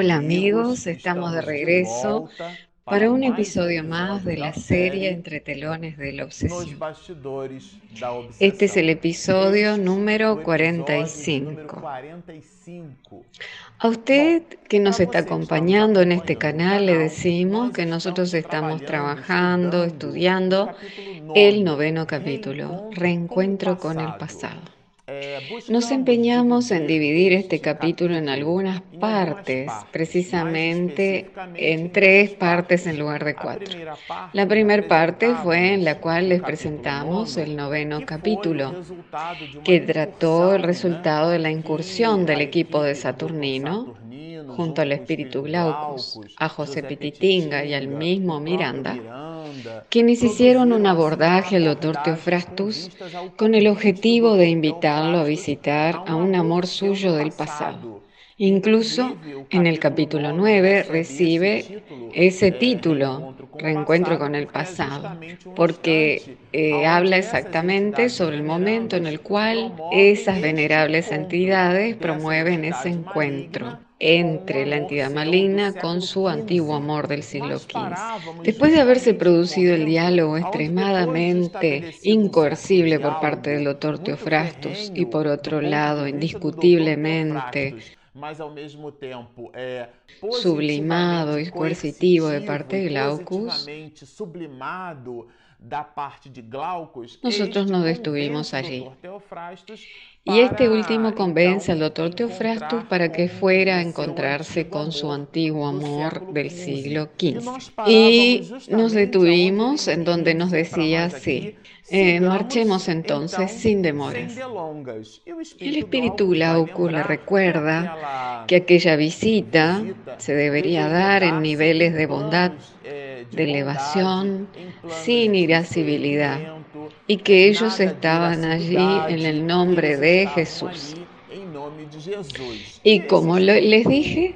Hola amigos, estamos de regreso para un episodio más de la serie Entre telones de la obsesión. Este es el episodio número 45. A usted que nos está acompañando en este canal le decimos que nosotros estamos trabajando, estudiando el noveno capítulo, Reencuentro con el pasado. Nos empeñamos en dividir este capítulo en algunas partes, precisamente en tres partes. en lugar de cuatro. La primera parte fue en la cual les presentamos el noveno capítulo, que trató el resultado de la incursión del equipo de Saturnino junto al espíritu Glaucus, a José Pititinga y al mismo Miranda quienes hicieron un abordaje al doctor Teofrastus con el objetivo de invitarlo a visitar a un amor suyo del pasado. Incluso en el capítulo 9 recibe ese título, Reencuentro con el pasado, porque eh, habla exactamente sobre el momento en el cual esas venerables entidades promueven ese encuentro entre la entidad maligna con su antiguo amor del siglo XV. Después de haberse producido el diálogo extremadamente incoercible por parte del doctor Teofrastus y por otro lado indiscutiblemente sublimado y coercitivo de parte de Glaucus, nosotros nos detuvimos allí. Y este último convence al doctor Teofrastus para que fuera a encontrarse con su antiguo amor del siglo XV. Y nos detuvimos en donde nos decía así, eh, marchemos entonces sin demoras. El espíritu Glaucus le recuerda que aquella visita se debería dar en niveles de bondad de elevación, sin irascibilidad, y que ellos estaban allí en el nombre de Jesús. Y como les dije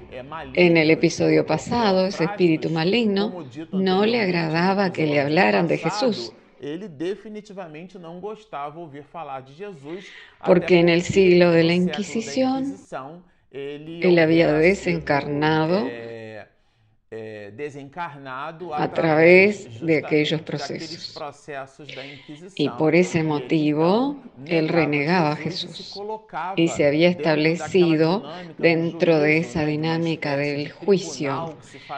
en el episodio pasado, ese espíritu maligno no le agradaba que le hablaran de Jesús. Porque en el siglo de la Inquisición, él había desencarnado eh, a través de aquellos procesos. Y por ese motivo, él renegaba a Jesús y se había establecido dentro de esa dinámica del juicio.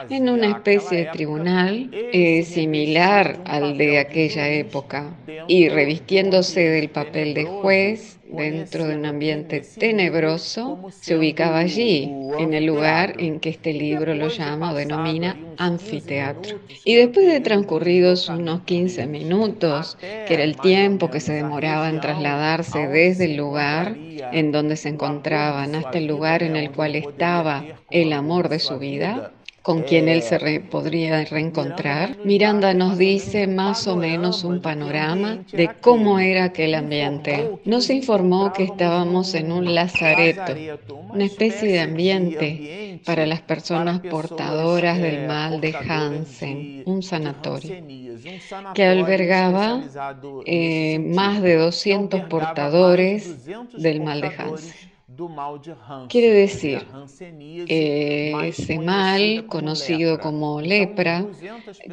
en una especie de tribunal eh, similar al de aquella época. Y revistiéndose del papel de juez dentro de un ambiente tenebroso, se ubicaba allí, en el lugar en que este libro lo llama o denomina anfiteatro. Y después de transcurridos unos 15 minutos, que era el tiempo que se demoraba en trasladarse desde el lugar en donde se encontraban hasta el lugar en el cual estaba el amor de su vida, con quien él se podría reencontrar. Miranda nos dice más o menos un panorama de cómo era aquel ambiente. Nos informó que estábamos en un lazareto, una especie de ambiente para las personas portadoras del mal de Hansen, un sanatorio, que albergaba eh, más de 200 portadores del mal de Hansen. Quiere decir, eh, ese mal conocido como lepra,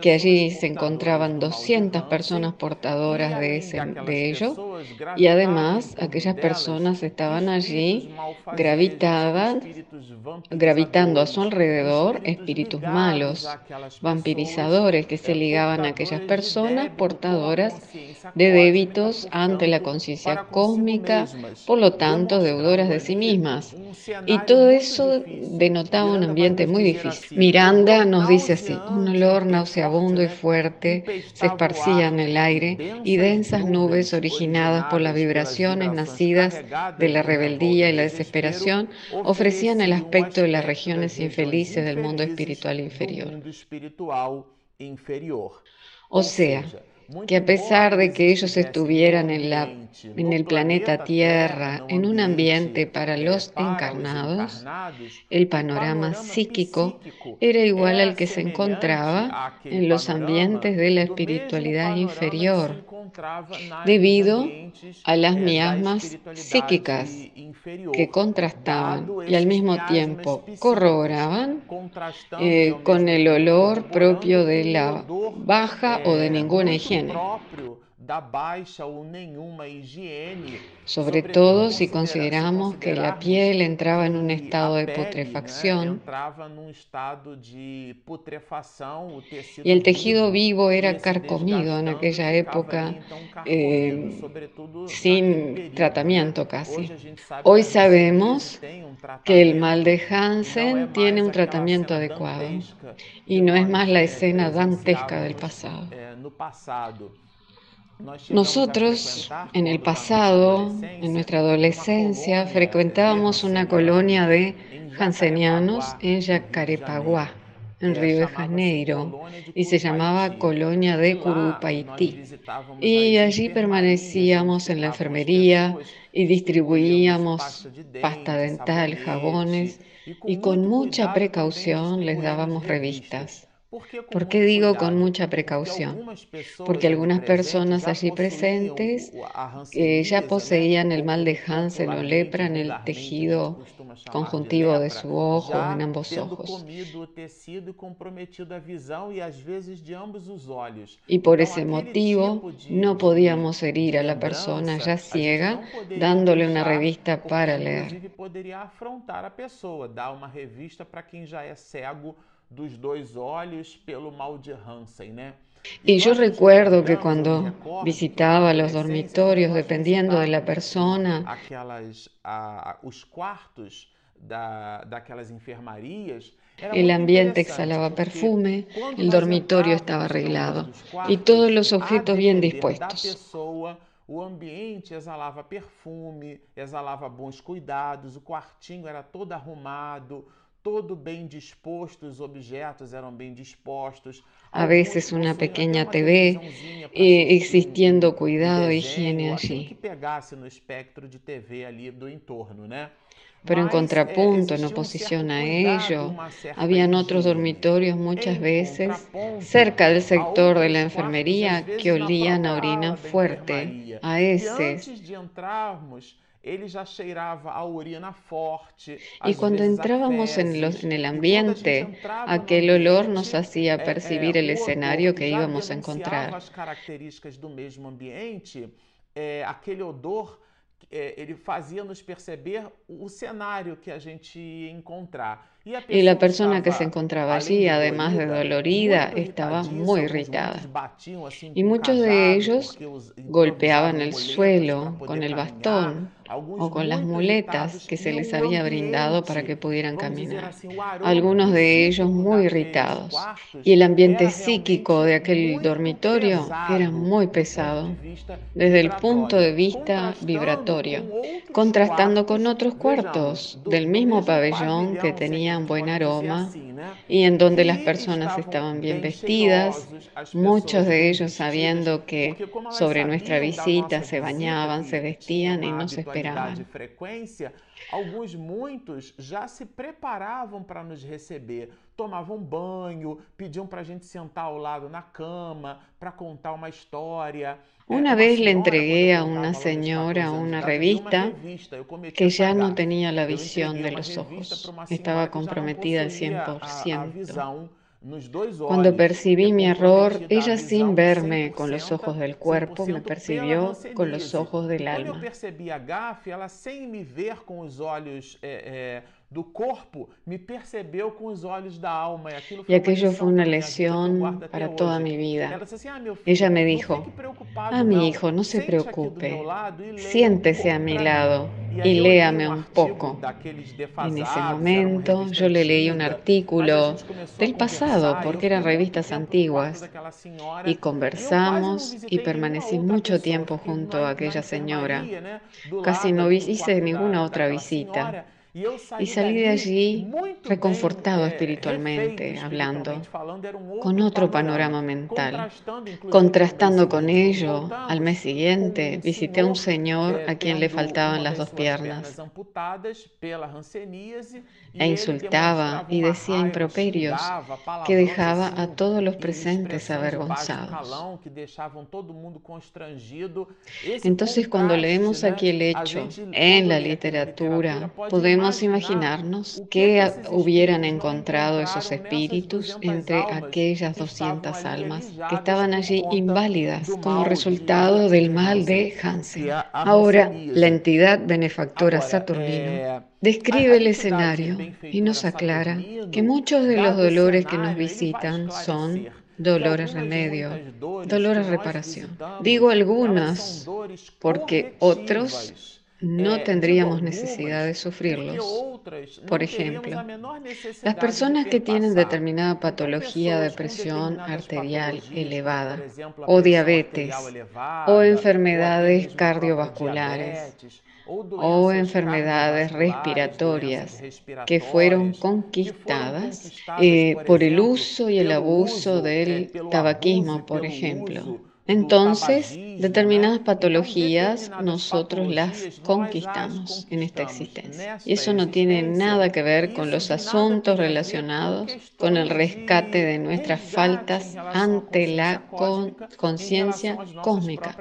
que allí se encontraban 200 personas portadoras de, ese, de ello, y además aquellas personas estaban allí gravitaban, gravitando a su alrededor espíritus malos, vampirizadores que se ligaban a aquellas personas portadoras de débitos ante la conciencia cósmica, por lo tanto deudoras de sí mismas. Y todo eso denotaba un ambiente muy difícil. Miranda nos dice así, un olor nauseabundo y fuerte se esparcía en el aire y densas nubes originadas por las vibraciones nacidas de la rebeldía y la desesperación ofrecían el aspecto de las regiones infelices del mundo espiritual inferior. O sea, que a pesar de que ellos estuvieran en, la, en el planeta Tierra, en un ambiente para los encarnados, el panorama psíquico era igual al que se encontraba en los ambientes de la espiritualidad inferior, debido a las miasmas psíquicas que contrastaban y al mismo tiempo corroboraban eh, con el olor propio de la baja o de ninguna higiene sobre todo si consideramos que la piel entraba en un estado de putrefacción. y el tejido vivo era carcomido en aquella época eh, sin tratamiento casi. Hoy sabemos que el mal de Hansen tiene un tratamiento adecuado. y no es más la escena dantesca del pasado. Nosotros, en el pasado, en nuestra adolescencia, frecuentábamos una colonia de jansenianos en Yacarepaguá, en Río de Janeiro, y se llamaba Colonia de Curupaití. Y allí permanecíamos en la enfermería y distribuíamos pasta dental, jabones, y con mucha precaución les dábamos revistas. ¿Por qué digo con mucha precaución? Porque algunas personas allí presentes eh, ya poseían el mal de Hansen o lepra en el tejido conjuntivo de su ojo, en ambos ojos. Y por ese motivo no podíamos herir a la persona ya ciega dándole una revista para leer. Y yo recuerdo que cuando visitaba los dormitorios, dependiendo de la persona, el ambiente exhalaba perfume, el dormitorio estaba arreglado y todos los objetos bien dispuestos. O ambiente exhalava perfume, exhalava bons cuidados, o quartinho era todo arrumado, todo bem disposto, os objetos eram bem dispostos. A veces una pequeña TV eh, existiendo cuidado e higiene allí. que pegasse no espectro de TV ali do entorno, né? Pero en contrapunto, en oposición a ello, habían otros dormitorios muchas veces cerca del sector de la enfermería que olían a orina fuerte, a heces y cuando entrábamos en, los, en el ambiente, aquel olor nos hacía percibir el escenario que íbamos a encontrar. aquele odor ele fazia nos perceber o cenário que a gente ia encontrar. Y la persona que se encontraba allí, además de dolorida, estaba muy irritada. Y muchos de ellos golpeaban el suelo con el bastón o con las muletas que se les había brindado para que pudieran caminar. Algunos de ellos muy irritados. Y el ambiente psíquico de aquel dormitorio era muy pesado desde el punto de vista vibratorio, contrastando con otros cuartos del mismo pabellón que tenía un buen aroma y en donde las personas estaban bien vestidas, muchos de ellos sabiendo que sobre nuestra visita se bañaban, se vestían y nos esperaban. Alguns, muitos já se preparavam para nos receber, tomavam banho, pediam para a gente sentar ao lado na cama, para contar uma história. Una vez le entregué a una señora una revista que ya no tenía la visión de los ojos, estaba comprometida al 100%. Cuando percibí mi error, ella sin verme con los ojos del cuerpo, me percibió con los ojos del alma. Y aquello fue una lesión para toda mi vida. Ella me dijo, ah, mi hijo, no se preocupe, siéntese a mi lado y léame un poco. En ese momento yo le leí un artículo del pasado, porque eran revistas antiguas, y conversamos y permanecí mucho tiempo junto a aquella señora. Casi no hice ninguna otra visita Y salí de allí reconfortado espiritualmente, hablando, con otro panorama mental. Contrastando con ello, al mes siguiente visité a un señor a quien le faltaban las dos piernas e insultaba y decía improperios que dejaba a todos los presentes avergonzados. Entonces cuando leemos aquí el hecho en la literatura, podemos imaginarnos qué hubieran encontrado esos espíritus entre aquellas 200 almas que estaban allí inválidas como resultado del mal de Hansen. Ahora, la entidad benefactora Saturnino describe el escenario y nos aclara que muchos de los dolores que nos visitan son dolores remedio, dolores reparación. Digo algunas porque otros no tendríamos necesidad de sufrirlos. Por ejemplo, las personas que tienen determinada patología de presión arterial elevada o diabetes o enfermedades cardiovasculares o enfermedades respiratorias que fueron conquistadas eh, por el uso y el abuso del tabaquismo, por ejemplo entonces, determinadas patologías nosotros las conquistamos en esta existencia. Y eso no tiene nada que ver con los asuntos relacionados con el rescate de nuestras faltas ante la conciencia cósmica.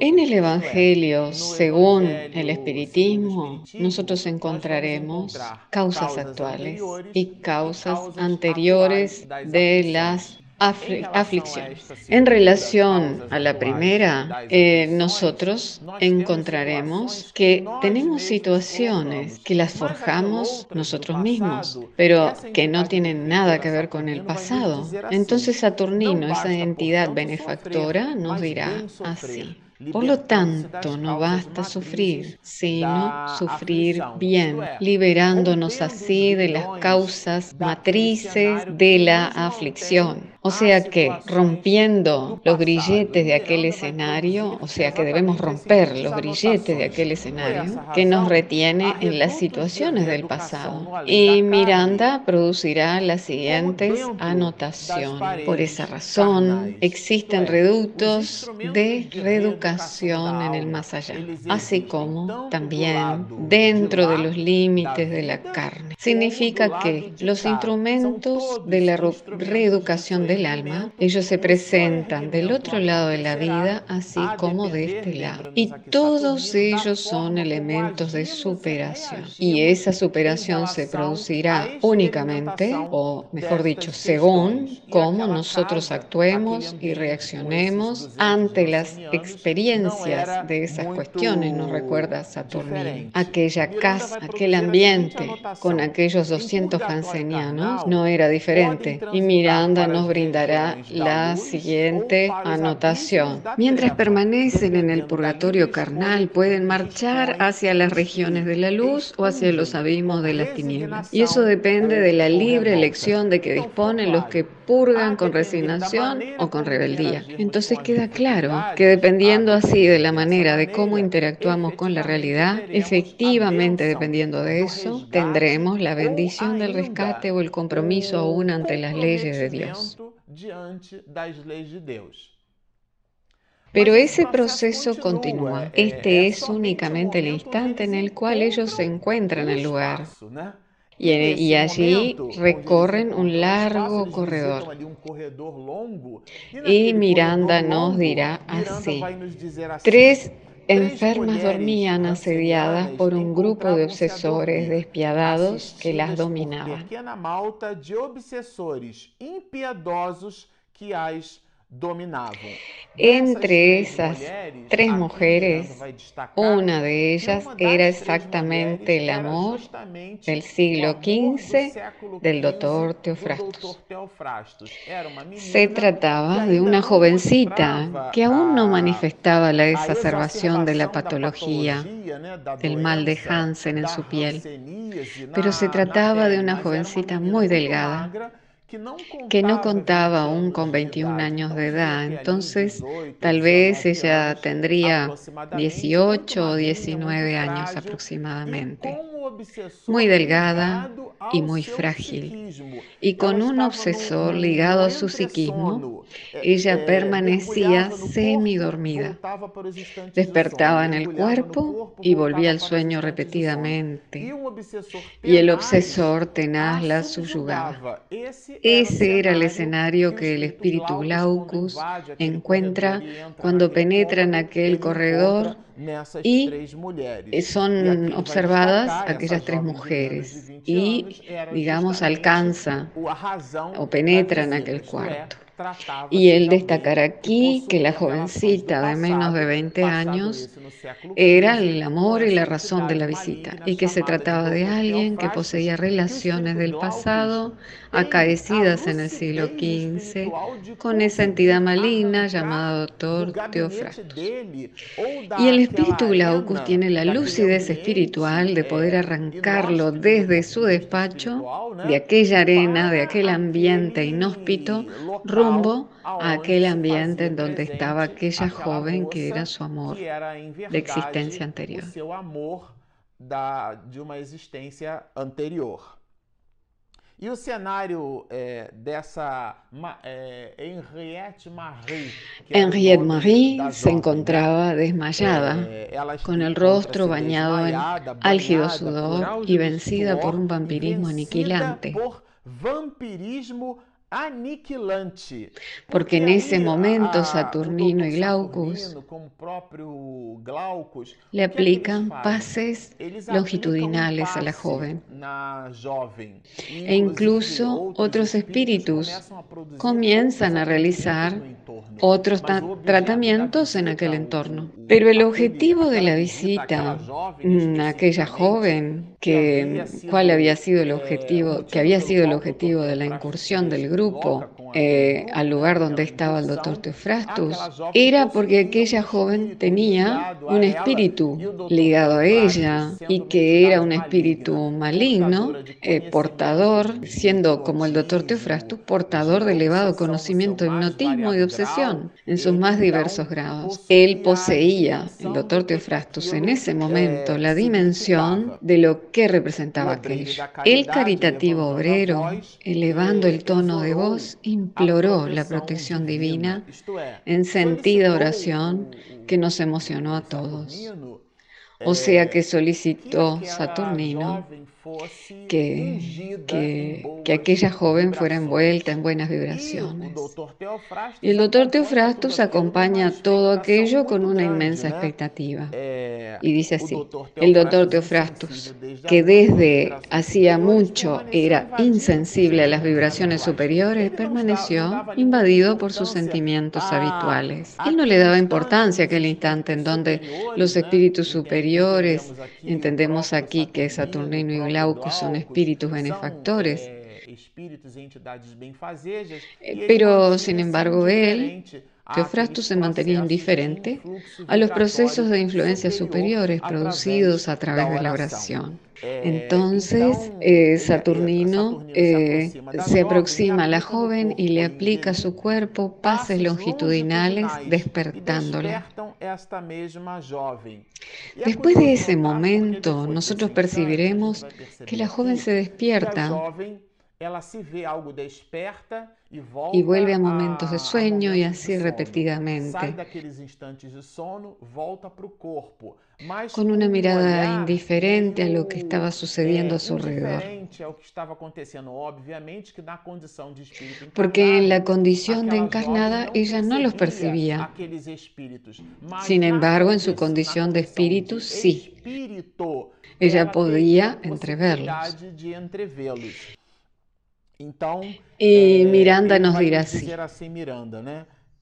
En el Evangelio, según el Espiritismo, nosotros encontraremos causas actuales y causas anteriores de las aflicción. En relación a la primera, eh, nosotros encontraremos que tenemos situaciones que las forjamos nosotros mismos, pero que no tienen nada que ver con el pasado. Entonces Saturnino, esa entidad benefactora, nos dirá así. Por lo tanto, no basta sufrir, sino sufrir bien, liberándonos así de las causas matrices de la aflicción. O sea que rompiendo los grilletes de aquel escenario, o sea que debemos romper los grilletes de aquel escenario que nos retiene en las situaciones del pasado. Y Miranda producirá las siguientes anotaciones. Por esa razón, existen reductos de reeducación en el más allá, así como también dentro de los límites de la carne. Significa que los instrumentos de la reeducación del alma, ellos se presentan del otro lado de la vida, así como de este lado. Y todos ellos son elementos de superación. Y esa superación se producirá únicamente, o mejor dicho, según cómo nosotros actuemos y reaccionemos ante las experiencias de esas cuestiones, nos recuerda Saturnino. Aquella casa, aquel ambiente con aquellos 200 jansenianos no era diferente. Y Miranda nos brinda brindará la siguiente anotación. Mientras permanecen en el purgatorio carnal, pueden marchar hacia las regiones de la luz o hacia los abismos de las tinieblas. Y eso depende de la libre elección de que disponen los que purgan con resignación o con rebeldía. Entonces queda claro que dependiendo así de la manera de cómo interactuamos con la realidad, efectivamente dependiendo de eso, tendremos la bendición del rescate o el compromiso aún ante las leyes de Dios. Pero ese proceso continúa. Este es únicamente el instante en el cual ellos se encuentran en el lugar. Y, y, allí recorren un largo corredor. Y Miranda nos dirá así. Tres enfermas dormían asediadas por un grupo de obsesores despiadados que las dominaban. Entre esas tres mujeres, una de ellas era exactamente el amor del siglo XV del doctor Teofrastus. Se trataba de una jovencita que aún no manifestaba la exacerbación de la patología, del mal de Hansen en su piel, pero se trataba de una jovencita muy delgada que no contaba aún con 21 años de edad, entonces tal vez ella tendría 18 o 19 años aproximadamente. muy delgada y muy frágil. Y con un obsesor ligado a su psiquismo, ella permanecía semidormida. Despertaba en el cuerpo y volvía al sueño repetidamente. Y el obsesor tenaz la subyugaba. Ese era el escenario que el espíritu Glaucus encuentra cuando penetra en aquel corredor y son observadas aquellas tres mujeres y, digamos, alcanza o penetra en aquel cuarto. Y él destacará aquí que la jovencita de menos de 20 años era el amor y la razón de la visita, y que se trataba de alguien que poseía relaciones del pasado acaecidas en el siglo XV con esa entidad maligna llamada Doctor Teofrastus. Y el espíritu Glaucus tiene la lucidez espiritual de poder arrancarlo desde su despacho, de aquella arena, de aquel ambiente inhóspito, rumbo a aquel ambiente en donde estaba aquella joven que era su amor de existencia anterior. de uma existência anterior. E o cenário é, dessa é, Henriette Marie. Henriette Marie se encontrava desmayada, é, com o rosto bañado em álgido sudor e vencida por um vampirismo aniquilante. Por vampirismo aniquilante. Porque en ese momento Saturnino y Glaucus le aplican pases longitudinales a la joven. E incluso otros espíritus comienzan a realizar otros tratamientos en aquel entorno. Pero el objetivo de la visita a aquella joven, que, ¿cuál había sido el objetivo? Que había sido el objetivo de la incursión del grupo grupo eh, al lugar donde estaba el doctor Teofrastus era porque aquella joven tenía un espíritu ligado a ella y que era un espíritu maligno, eh, portador, siendo como el doctor Teofrastus, portador de elevado conocimiento de hipnotismo y de obsesión en sus más diversos grados. Él poseía, el doctor Teofrastus, en ese momento la dimensión de lo que representaba aquello. El caritativo obrero, elevando el tono de voz imploró la protección divina en sentida oración que nos emocionó a todos. O sea que solicitó Saturnino que, que, aquella joven fuera envuelta en buenas vibraciones. Y el doctor Teofrastus acompaña todo aquello con una inmensa expectativa. Y dice así, el doctor Teofrastus, que desde hacía mucho era insensible a las vibraciones superiores, permaneció invadido por sus sentimientos habituales. Él no le daba importancia a aquel instante en donde los espíritus superiores, entendemos aquí que Saturnino y Glaucus son espíritus benefactores. Eh, pero, sin embargo, él, Teofrastus se mantenía indiferente a los procesos de influencia superiores producidos a través de la oración. Entonces, eh, Saturnino eh, se aproxima a la joven y le aplica a su cuerpo pases longitudinales, despertándola. Después de ese momento, nosotros percibiremos que la joven se despierta y vuelve a momentos de sueño y así repetidamente. Con una mirada indiferente a lo que estaba sucediendo a su alrededor. Porque en la condición de encarnada ella no los percibía. Sin embargo, en su condición de espíritu sí. Ella podía entreverlos. Y Miranda nos dirá así.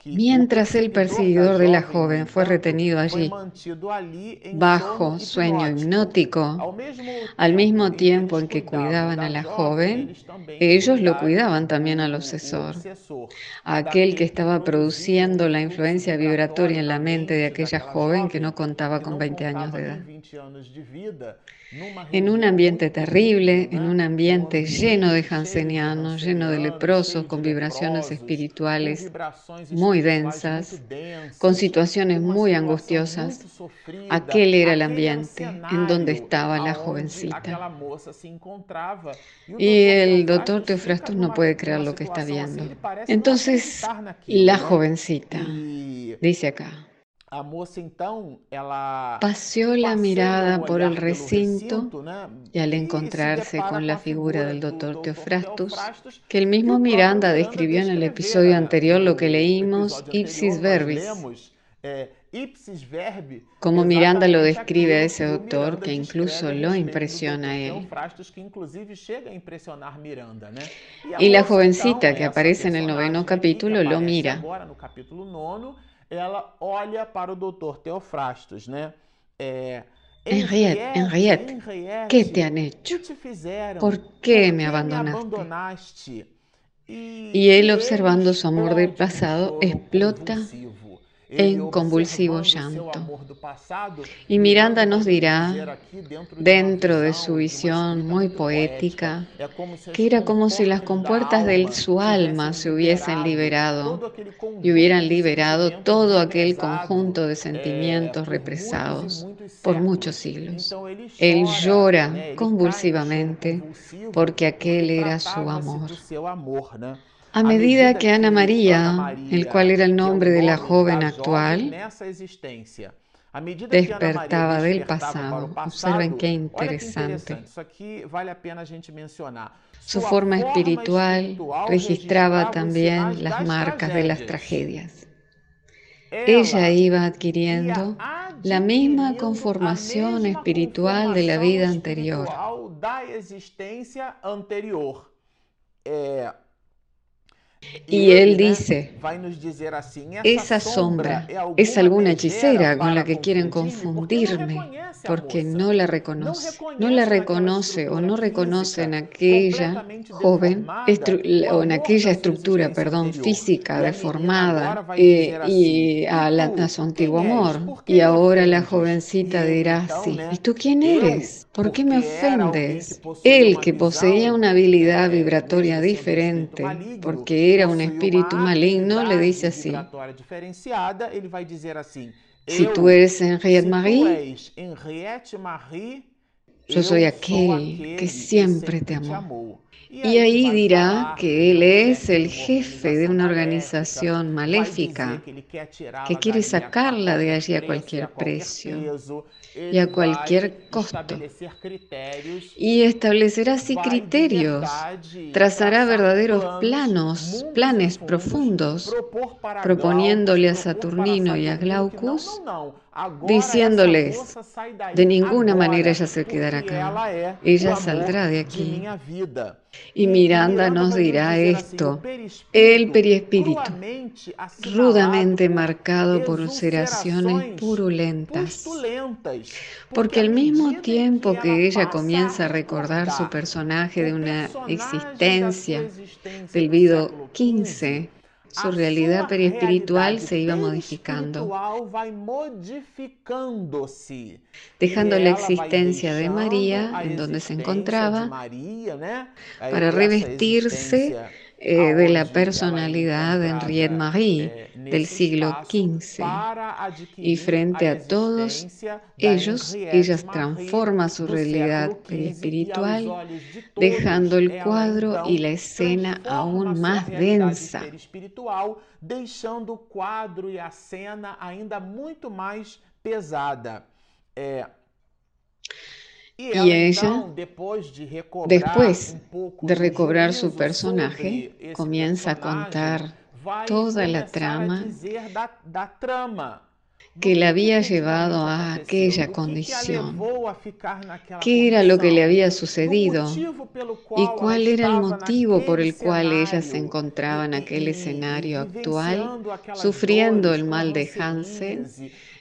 Mientras el perseguidor de la joven fue retenido allí, bajo sueño hipnótico, al mismo tiempo en que cuidaban a la joven, ellos lo cuidaban también al obsesor, aquel que estaba produciendo la influencia vibratoria en la mente de aquella joven que no contaba con 20 años de edad. En un ambiente terrible, en un ambiente lleno de jansenianos, lleno de leprosos, con vibraciones espirituales muy densas, con situaciones muy angustiosas. Aquel era el ambiente en donde estaba la jovencita. Y el doctor Teofrastos no puede creer lo que está viendo. Entonces, la jovencita, dice acá, Paseó la mirada por el recinto y al encontrarse con la figura del doctor Teofrastus, que el mismo Miranda describió en el episodio anterior lo que leímos ipsis verbis, como Miranda lo describe a ese doctor que incluso lo impresiona a él. Y la jovencita que aparece en el noveno capítulo lo mira ela olha para o doutor Teofrastos, né? É, Henriette, Henriette, Henriette, ¿qué te han hecho? ¿Por qué me abandonaste? Y él, observando su amor del pasado, explota en convulsivo llanto. Y Miranda nos dirá, dentro de su visión muy poética, que era como si las compuertas de su alma se hubiesen liberado y hubieran liberado todo aquel conjunto de sentimientos represados por muchos siglos. Él llora convulsivamente porque aquel era su amor. A medida que Ana María, el cual era el nombre de la joven actual, despertaba del pasado. Observen qué interesante. Su forma espiritual registraba también las marcas de las tragedias. Ella iba adquiriendo la misma conformación espiritual de la vida anterior. Y él dice, esa sombra es alguna hechicera con la que quieren confundirme, porque no la reconoce. No la reconoce o no reconoce en aquella joven o en aquella estructura, perdón, física deformada eh, y a, a su antiguo amor. Y ahora la jovencita dirá así, ¿y tú quién eres? ¿Por qué me ofendes? Él que poseía una habilidad vibratoria diferente, porque era un espíritu maligno, le dice así. Si tú eres Henriette Marie, yo soy aquel que siempre te amó. Y ahí dirá que él es el jefe de una organización maléfica que quiere sacarla de allí a cualquier precio y a cualquier costo. Y establecerá así criterios, trazará verdaderos planos, planes profundos, proponiéndole a Saturnino y a Glaucus diciéndoles, de ninguna manera ella se quedará acá, ella saldrá de aquí. Y Miranda nos dirá esto, el periespíritu, rudamente marcado por ulceraciones purulentas, porque al mismo tiempo que ella comienza a recordar su personaje de una existencia del Vido 15, su realidad periespiritual se iba modificando, dejando la existencia de María en donde se encontraba para revestirse eh, de la personalidad de Henriette Marie eh, del siglo XV. Y frente a todos ellos, ella transforma su realidad espiritual, dejando el cuadro y la escena aún más densa. deixando o quadro e a cena ainda muito mais pesada. Y ella, después de recobrar su personaje, comienza a contar toda la trama que le había llevado a aquella condición, qué era lo que le había sucedido y cuál era el motivo por el cual ella se encontraba en aquel escenario actual, sufriendo el mal de Hansen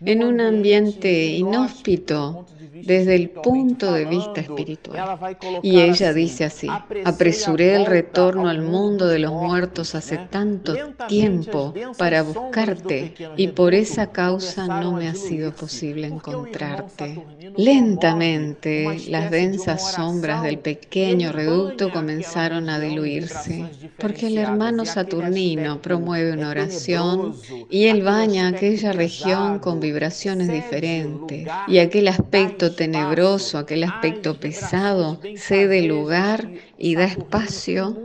en un ambiente inhóspito desde el punto de vista espiritual. Y ella dice así, apresuré el retorno al mundo de los muertos hace tanto tiempo para buscarte y por esa causa no me ha sido posible encontrarte. Lentamente, las densas sombras del pequeño reducto comenzaron a diluirse, porque el hermano Saturnino promueve una oración y él baña aquella región con vibraciones diferentes, y aquel aspecto tenebroso, aquel aspecto pesado, cede lugar y da espacio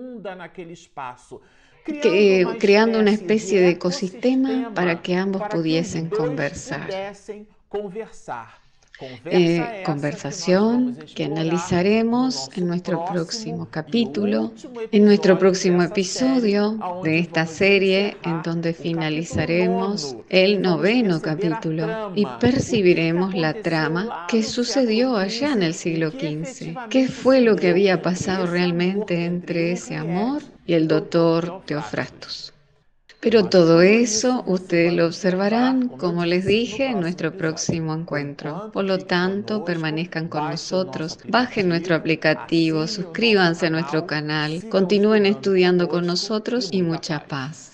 creando una especie de ecosistema para que ambos pudiesen conversar. Eh, conversación que analizaremos en nuestro próximo capítulo, en nuestro próximo episodio de esta serie, en donde finalizaremos el noveno capítulo y percibiremos la trama que sucedió allá en el siglo XV. ¿Qué fue lo que había pasado realmente entre ese amor y el doctor Teofrastus? Pero todo eso ustedes lo observarán, como les dije, en nuestro próximo encuentro. Por lo tanto, permanezcan con nosotros, bajen nuestro aplicativo, suscríbanse a nuestro canal, continúen estudiando con nosotros y mucha paz.